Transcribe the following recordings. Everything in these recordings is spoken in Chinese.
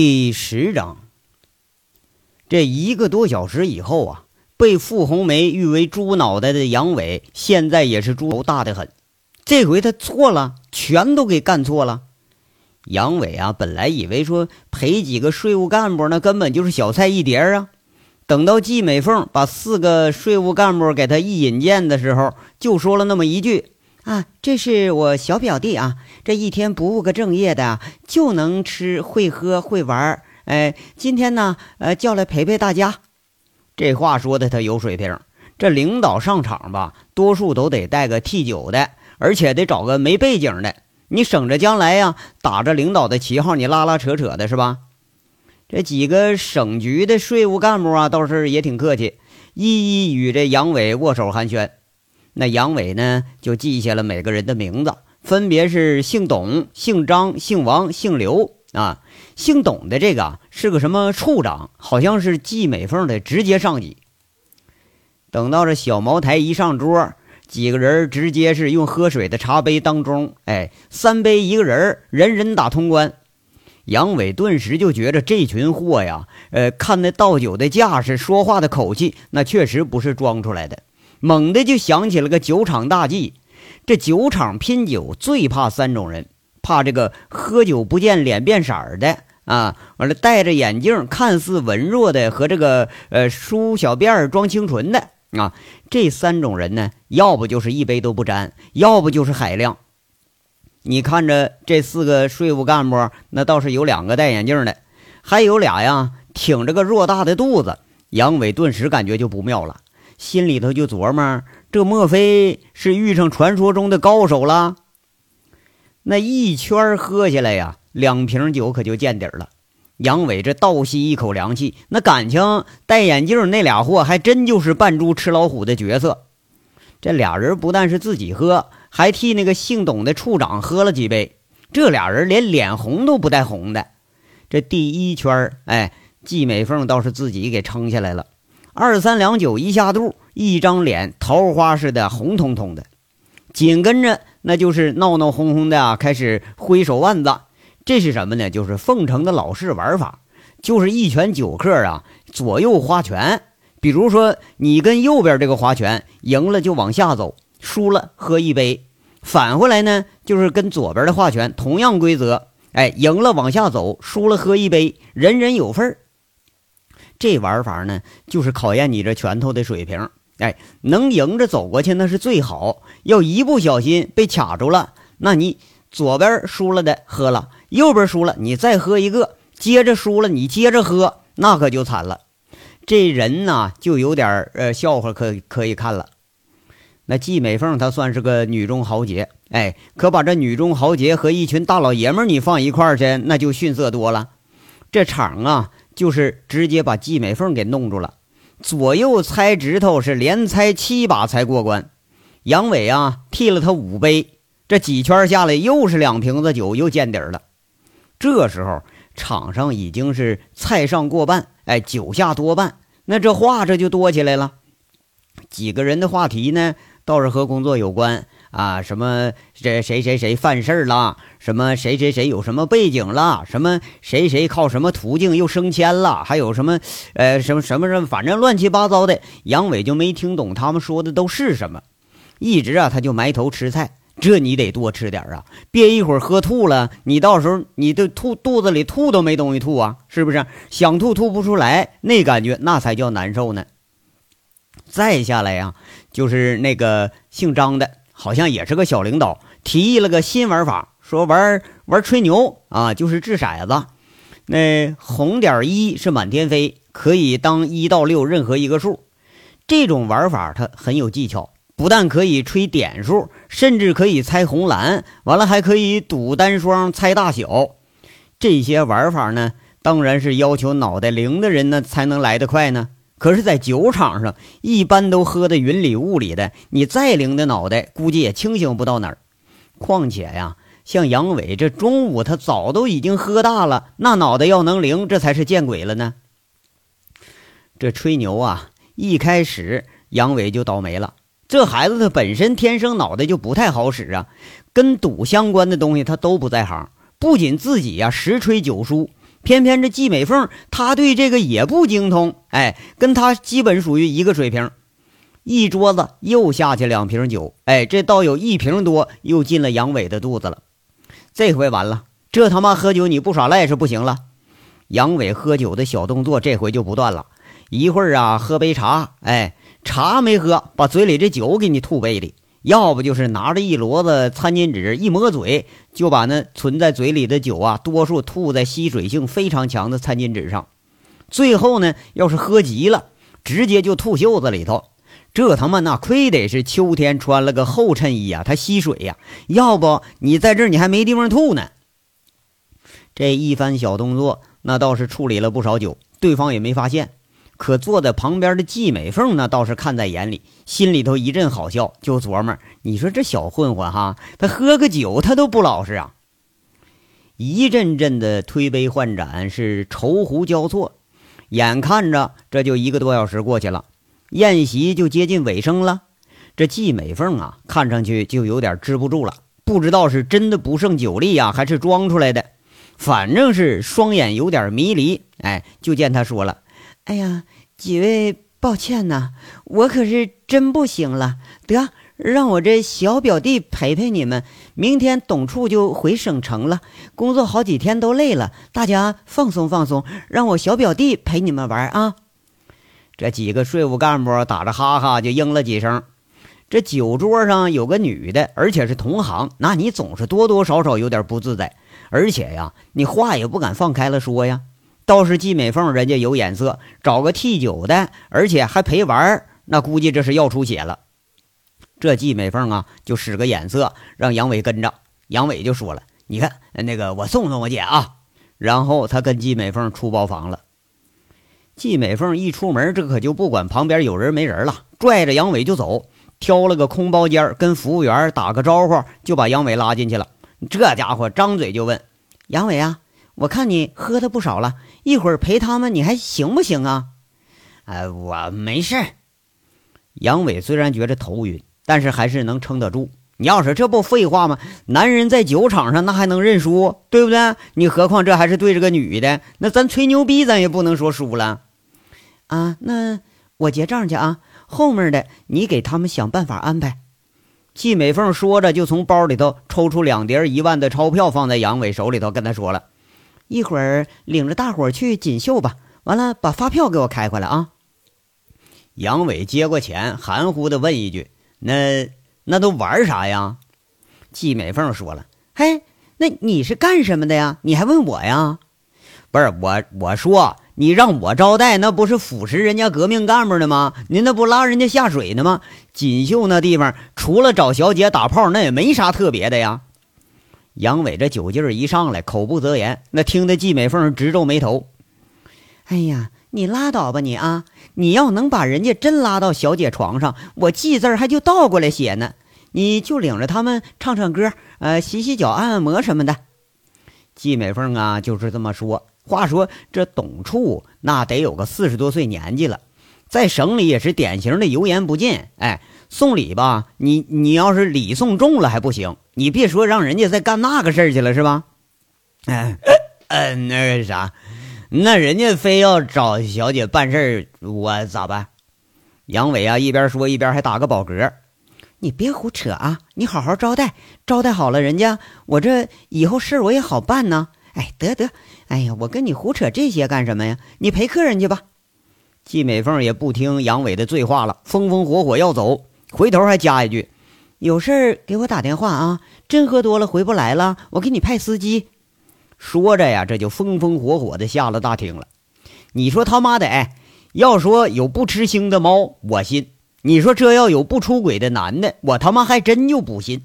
第十章，这一个多小时以后啊，被傅红梅誉为“猪脑袋”的杨伟，现在也是猪头大的很。这回他错了，全都给干错了。杨伟啊，本来以为说赔几个税务干部，那根本就是小菜一碟啊。等到季美凤把四个税务干部给他一引荐的时候，就说了那么一句。啊，这是我小表弟啊！这一天不务个正业的，就能吃会喝会玩哎，今天呢，呃，叫来陪陪大家。这话说的他有水平。这领导上场吧，多数都得带个替酒的，而且得找个没背景的，你省着将来呀，打着领导的旗号，你拉拉扯扯的是吧？这几个省局的税务干部啊，倒是也挺客气，一一与这杨伟握手寒暄。那杨伟呢，就记下了每个人的名字，分别是姓董、姓张、姓王、姓刘啊。姓董的这个是个什么处长，好像是季美凤的直接上级。等到这小茅台一上桌，几个人直接是用喝水的茶杯当中，哎，三杯一个人，人人打通关。杨伟顿时就觉着这群货呀，呃，看那倒酒的架势，说话的口气，那确实不是装出来的。猛地就想起了个酒场大忌，这酒场拼酒最怕三种人：怕这个喝酒不见脸变色的啊，完了戴着眼镜看似文弱的和这个呃梳小辫装清纯的啊。这三种人呢，要不就是一杯都不沾，要不就是海量。你看着这四个税务干部，那倒是有两个戴眼镜的，还有俩呀挺着个偌大的肚子。杨伟顿时感觉就不妙了。心里头就琢磨：这莫非是遇上传说中的高手了？那一圈喝下来呀，两瓶酒可就见底了。杨伟这倒吸一口凉气，那感情戴眼镜那俩货还真就是扮猪吃老虎的角色。这俩人不但是自己喝，还替那个姓董的处长喝了几杯。这俩人连脸红都不带红的。这第一圈哎，季美凤倒是自己给撑下来了。二三两酒一下肚，一张脸桃花似的红彤彤的，紧跟着那就是闹闹哄哄的啊，开始挥手腕子。这是什么呢？就是凤城的老式玩法，就是一拳九克啊，左右花拳。比如说你跟右边这个划拳，赢了就往下走，输了喝一杯。反过来呢，就是跟左边的划拳，同样规则。哎，赢了往下走，输了喝一杯，人人有份儿。这玩法呢，就是考验你这拳头的水平。哎，能迎着走过去那是最好。要一不小心被卡住了，那你左边输了的喝了，右边输了你再喝一个，接着输了你接着喝，那可就惨了。这人呢，就有点呃笑话可可以看了。那季美凤她算是个女中豪杰，哎，可把这女中豪杰和一群大老爷们你放一块儿去，那就逊色多了。这场啊。就是直接把季美凤给弄住了，左右猜指头是连猜七把才过关。杨伟啊，替了他五杯，这几圈下来又是两瓶子酒，又见底了。这时候场上已经是菜上过半，哎，酒下多半，那这话这就多起来了。几个人的话题呢，倒是和工作有关。啊，什么这谁谁谁犯事儿了？什么谁谁谁有什么背景了？什么谁谁靠什么途径又升迁了？还有什么，呃，什么什么什么，反正乱七八糟的。杨伟就没听懂他们说的都是什么，一直啊他就埋头吃菜。这你得多吃点啊，憋一会儿喝吐了，你到时候你的吐肚子里吐都没东西吐啊，是不是？想吐吐不出来，那感觉那才叫难受呢。再下来呀，就是那个姓张的。好像也是个小领导，提议了个新玩法，说玩玩吹牛啊，就是掷骰子。那红点一是满天飞，可以当一到六任何一个数。这种玩法它很有技巧，不但可以吹点数，甚至可以猜红蓝，完了还可以赌单双猜大小。这些玩法呢，当然是要求脑袋灵的人呢才能来得快呢。可是，在酒场上，一般都喝得云里雾里的，你再灵的脑袋，估计也清醒不到哪儿。况且呀，像杨伟这中午他早都已经喝大了，那脑袋要能灵，这才是见鬼了呢。这吹牛啊，一开始杨伟就倒霉了。这孩子他本身天生脑袋就不太好使啊，跟赌相关的东西他都不在行，不仅自己呀十吹九输。偏偏这季美凤她对这个也不精通，哎，跟她基本属于一个水平。一桌子又下去两瓶酒，哎，这倒有一瓶多又进了杨伟的肚子了。这回完了，这他妈喝酒你不耍赖是不行了。杨伟喝酒的小动作这回就不断了，一会儿啊喝杯茶，哎，茶没喝，把嘴里这酒给你吐杯里；要不就是拿着一摞子餐巾纸一抹嘴，就把那存在嘴里的酒啊，多数吐在吸水性非常强的餐巾纸上。最后呢，要是喝急了，直接就吐袖子里头。这他妈那亏得是秋天穿了个厚衬衣呀，它吸水呀。要不你在这儿你还没地方吐呢。这一番小动作，那倒是处理了不少酒，对方也没发现。可坐在旁边的季美凤呢倒是看在眼里，心里头一阵好笑，就琢磨：你说这小混混哈，他喝个酒他都不老实啊。一阵阵的推杯换盏，是愁湖交错，眼看着这就一个多小时过去了。宴席就接近尾声了，这季美凤啊，看上去就有点支不住了，不知道是真的不胜酒力呀，还是装出来的，反正是双眼有点迷离。哎，就见他说了：“哎呀，几位抱歉呐，我可是真不行了，得让我这小表弟陪陪你们。明天董处就回省城了，工作好几天都累了，大家放松放松，让我小表弟陪你们玩啊。”这几个税务干部打着哈哈就应了几声。这酒桌上有个女的，而且是同行，那你总是多多少少有点不自在。而且呀，你话也不敢放开了说呀。倒是季美凤，人家有眼色，找个替酒的，而且还陪玩那估计这是要出血了。这季美凤啊，就使个眼色，让杨伟跟着。杨伟就说了：“你看，那个我送送我姐啊。”然后他跟季美凤出包房了。季美凤一出门，这可就不管旁边有人没人了，拽着杨伟就走，挑了个空包间，跟服务员打个招呼，就把杨伟拉进去了。这家伙张嘴就问：“杨伟啊，我看你喝的不少了，一会儿陪他们，你还行不行啊？”“哎，我没事。”杨伟虽然觉着头晕，但是还是能撑得住。你要是这不废话吗？男人在酒场上那还能认输，对不对？你何况这还是对着个女的，那咱吹牛逼，咱也不能说输了。啊，那我结账去啊，后面的你给他们想办法安排。季美凤说着，就从包里头抽出两叠一万的钞票，放在杨伟手里头，跟他说了：“一会儿领着大伙去锦绣吧，完了把发票给我开回来啊。”杨伟接过钱，含糊的问一句：“那那都玩啥呀？”季美凤说了：“嘿，那你是干什么的呀？你还问我呀？不是我，我说。”你让我招待，那不是腐蚀人家革命干部的吗？您那不拉人家下水呢吗？锦绣那地方，除了找小姐打炮，那也没啥特别的呀。杨伟这酒劲儿一上来，口不择言，那听得季美凤直皱眉头。哎呀，你拉倒吧你啊！你要能把人家真拉到小姐床上，我记字儿还就倒过来写呢。你就领着他们唱唱歌，呃，洗洗脚、按按摩什么的。季美凤啊，就是这么说。话说这董处那得有个四十多岁年纪了，在省里也是典型的油盐不进。哎，送礼吧，你你要是礼送重了还不行，你别说让人家再干那个事儿去了，是吧？嗯嗯，那个啥，那人家非要找小姐办事儿，我咋办？杨伟啊，一边说一边还打个饱嗝。你别胡扯啊！你好好招待，招待好了人家，我这以后事儿我也好办呢。哎，得得。哎呀，我跟你胡扯这些干什么呀？你陪客人去吧。季美凤也不听杨伟的醉话了，风风火火要走，回头还加一句：“有事给我打电话啊！真喝多了回不来了，我给你派司机。”说着呀，这就风风火火的下了大厅了。你说他妈的，哎，要说有不吃腥的猫，我信；你说这要有不出轨的男的，我他妈还真就不信。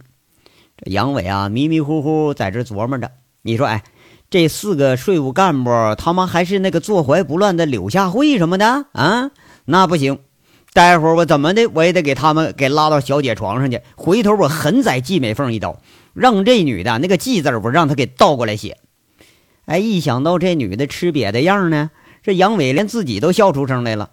这杨伟啊，迷迷糊糊在这琢磨着，你说，哎。这四个税务干部，他妈还是那个坐怀不乱的柳下惠什么的啊？那不行，待会儿我怎么的，我也得给他们给拉到小姐床上去。回头我狠宰季美凤一刀，让这女的那个“季”字我让她给倒过来写。哎，一想到这女的吃瘪的样呢，这杨伟连自己都笑出声来了。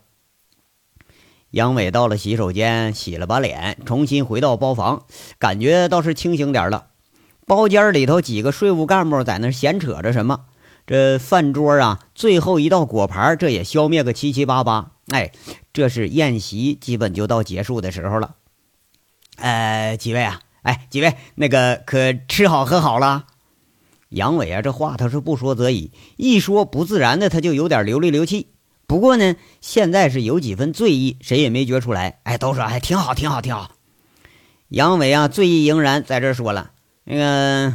杨伟到了洗手间，洗了把脸，重新回到包房，感觉倒是清醒点了。包间里头几个税务干部在那闲扯着什么，这饭桌啊，最后一道果盘，这也消灭个七七八八。哎，这是宴席基本就到结束的时候了。呃，几位啊，哎，几位，那个可吃好喝好了？杨伟啊，这话他是不说则已，一说不自然的，他就有点流里流气。不过呢，现在是有几分醉意，谁也没觉出来。哎，都说哎，挺好，挺好，挺好。杨伟啊，醉意盈然，在这说了，那个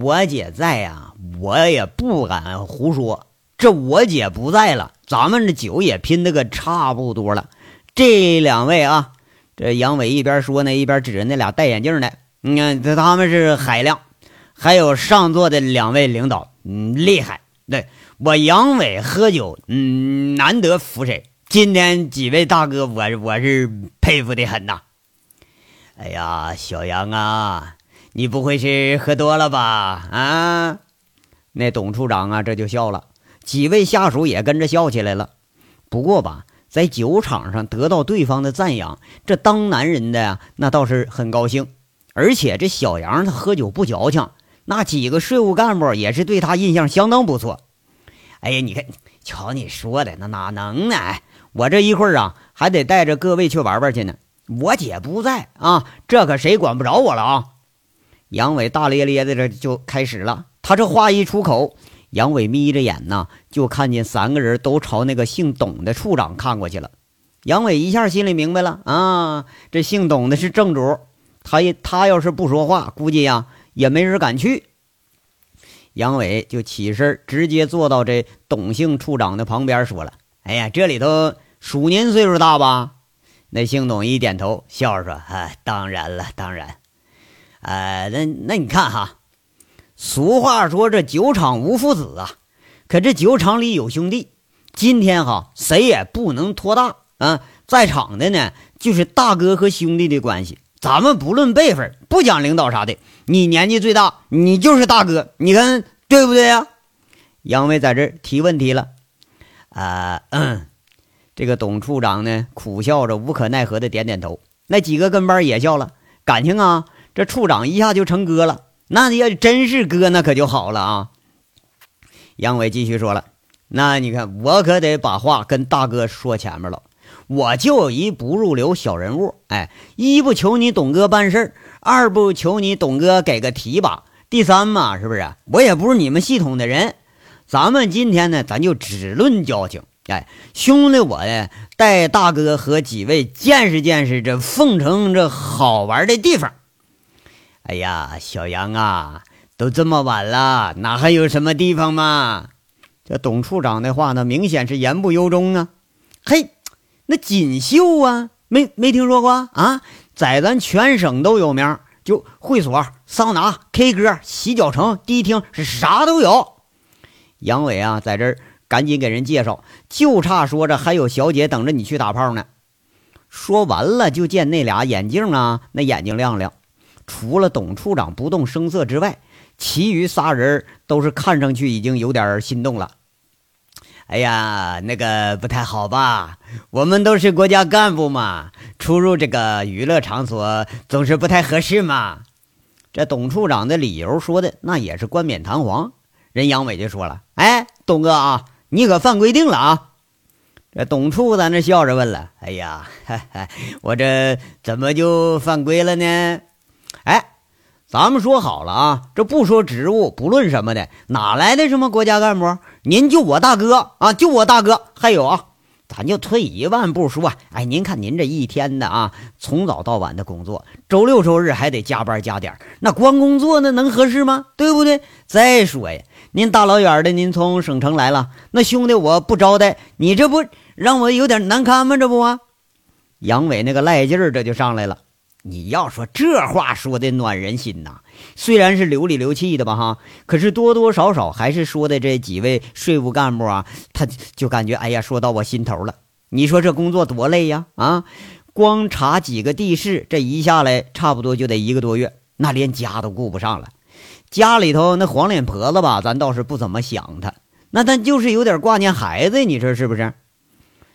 我姐在呀，我也不敢胡说。这我姐不在了，咱们这酒也拼的个差不多了。这两位啊，这杨伟一边说呢，一边指着那俩戴眼镜的，你看这他们是海量。还有上座的两位领导，嗯，厉害。对我杨伟喝酒，嗯，难得服谁。今天几位大哥，我我是佩服的很呐。哎呀，小杨啊，你不会是喝多了吧？啊，那董处长啊，这就笑了。几位下属也跟着笑起来了。不过吧，在酒场上得到对方的赞扬，这当男人的呀，那倒是很高兴。而且这小杨他喝酒不矫情。那几个税务干部也是对他印象相当不错。哎呀，你看，瞧你说的，那哪能呢？我这一会儿啊，还得带着各位去玩玩去呢。我姐不在啊，这可谁管不着我了啊？杨伟大咧咧的这就开始了。他这话一出口，杨伟眯着眼呢，就看见三个人都朝那个姓董的处长看过去了。杨伟一下心里明白了啊，这姓董的是正主，他也他要是不说话，估计呀。也没人敢去，杨伟就起身，直接坐到这董姓处长的旁边，说了：“哎呀，这里头属您岁数大吧？”那姓董一点头，笑着说：“啊，当然了，当然。呃，那那你看哈，俗话说这酒场无父子啊，可这酒场里有兄弟。今天哈，谁也不能托大啊，在场的呢，就是大哥和兄弟的关系。”咱们不论辈分，不讲领导啥的，你年纪最大，你就是大哥，你看对不对呀？杨威在这提问题了，啊，嗯，这个董处长呢，苦笑着，无可奈何的点点头。那几个跟班也笑了，感情啊，这处长一下就成哥了，那要真是哥，那可就好了啊。杨伟继续说了，那你看，我可得把话跟大哥说前面了。我就一不入流小人物，哎，一不求你董哥办事，二不求你董哥给个提拔，第三嘛，是不是？我也不是你们系统的人。咱们今天呢，咱就只论交情。哎，兄弟，我呢带大哥和几位见识见识这凤城这好玩的地方。哎呀，小杨啊，都这么晚了，哪还有什么地方嘛？这董处长的话呢，明显是言不由衷啊。嘿。那锦绣啊，没没听说过啊？在咱全省都有名，就会所、桑拿、K 歌、洗脚城、迪厅是啥都有。杨伟啊，在这儿赶紧给人介绍，就差说着还有小姐等着你去打炮呢。说完了，就见那俩眼镜啊，那眼睛亮亮。除了董处长不动声色之外，其余仨人都是看上去已经有点心动了。哎呀，那个不太好吧？我们都是国家干部嘛，出入这个娱乐场所总是不太合适嘛。这董处长的理由说的那也是冠冕堂皇。人杨伟就说了：“哎，董哥啊，你可犯规定了啊！”这董处在那笑着问了：“哎呀，我这怎么就犯规了呢？”哎。咱们说好了啊，这不说职务，不论什么的，哪来的什么国家干部？您就我大哥啊，就我大哥。还有啊，咱就退一万步说，哎，您看您这一天的啊，从早到晚的工作，周六周日还得加班加点那光工作那能合适吗？对不对？再说呀，您大老远的，您从省城来了，那兄弟我不招待你，这不让我有点难堪吗？这不啊？杨伟那个赖劲儿这就上来了。你要说这话说的暖人心呐，虽然是流里流气的吧哈，可是多多少少还是说的这几位税务干部啊，他就感觉哎呀，说到我心头了。你说这工作多累呀啊，光查几个地市，这一下来差不多就得一个多月，那连家都顾不上了。家里头那黄脸婆子吧，咱倒是不怎么想她，那但就是有点挂念孩子，你说是不是？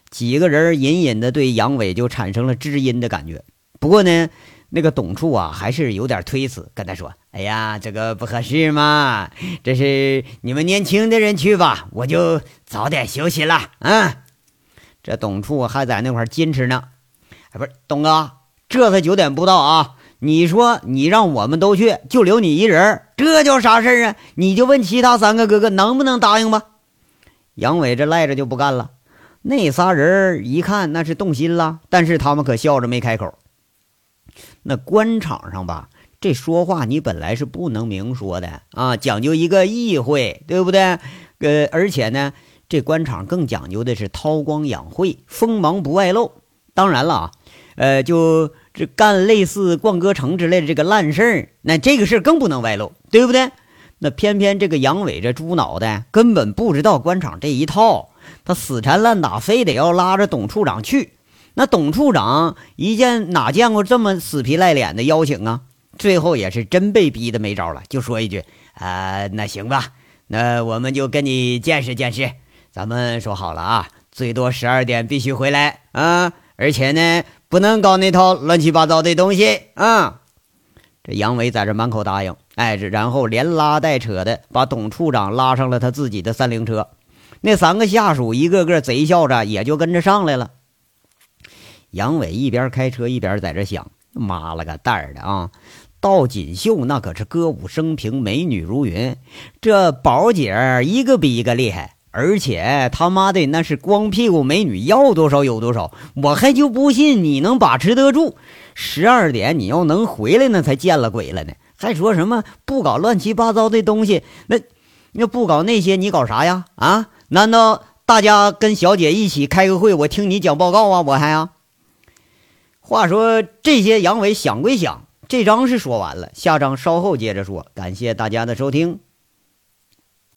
几个人隐隐的对杨伟就产生了知音的感觉。不过呢，那个董处啊，还是有点推辞，跟他说：“哎呀，这个不合适嘛，这是你们年轻的人去吧，我就早点休息了。嗯，这董处还在那块坚持呢。哎，不是董哥，这才九点不到啊！你说你让我们都去，就留你一人，这叫啥事儿啊？你就问其他三个哥哥能不能答应吧。杨伟这赖着就不干了。那仨人一看那是动心了，但是他们可笑着没开口。那官场上吧，这说话你本来是不能明说的啊，讲究一个意会，对不对？呃，而且呢，这官场更讲究的是韬光养晦，锋芒不外露。当然了啊，呃，就这干类似逛歌城之类的这个烂事儿，那这个事儿更不能外露，对不对？那偏偏这个杨伟这猪脑袋根本不知道官场这一套，他死缠烂打，非得要拉着董处长去。那董处长一见哪见过这么死皮赖脸的邀请啊？最后也是真被逼的没招了，就说一句：“啊，那行吧，那我们就跟你见识见识。咱们说好了啊，最多十二点必须回来啊，而且呢，不能搞那套乱七八糟的东西啊。”这杨伟在这满口答应，哎，然后连拉带扯的把董处长拉上了他自己的三菱车，那三个下属一个个贼笑着，也就跟着上来了。杨伟一边开车一边在这想：“妈了个蛋儿的啊！到锦绣那可是歌舞升平，美女如云，这宝姐一个比一个厉害，而且他妈的那是光屁股美女，要多少有多少。我还就不信你能把持得住。十二点你要能回来，那才见了鬼了呢！还说什么不搞乱七八糟的东西？那那不搞那些，你搞啥呀？啊？难道大家跟小姐一起开个会，我听你讲报告啊？我还啊？”话说这些，阳痿想归想，这章是说完了，下章稍后接着说。感谢大家的收听。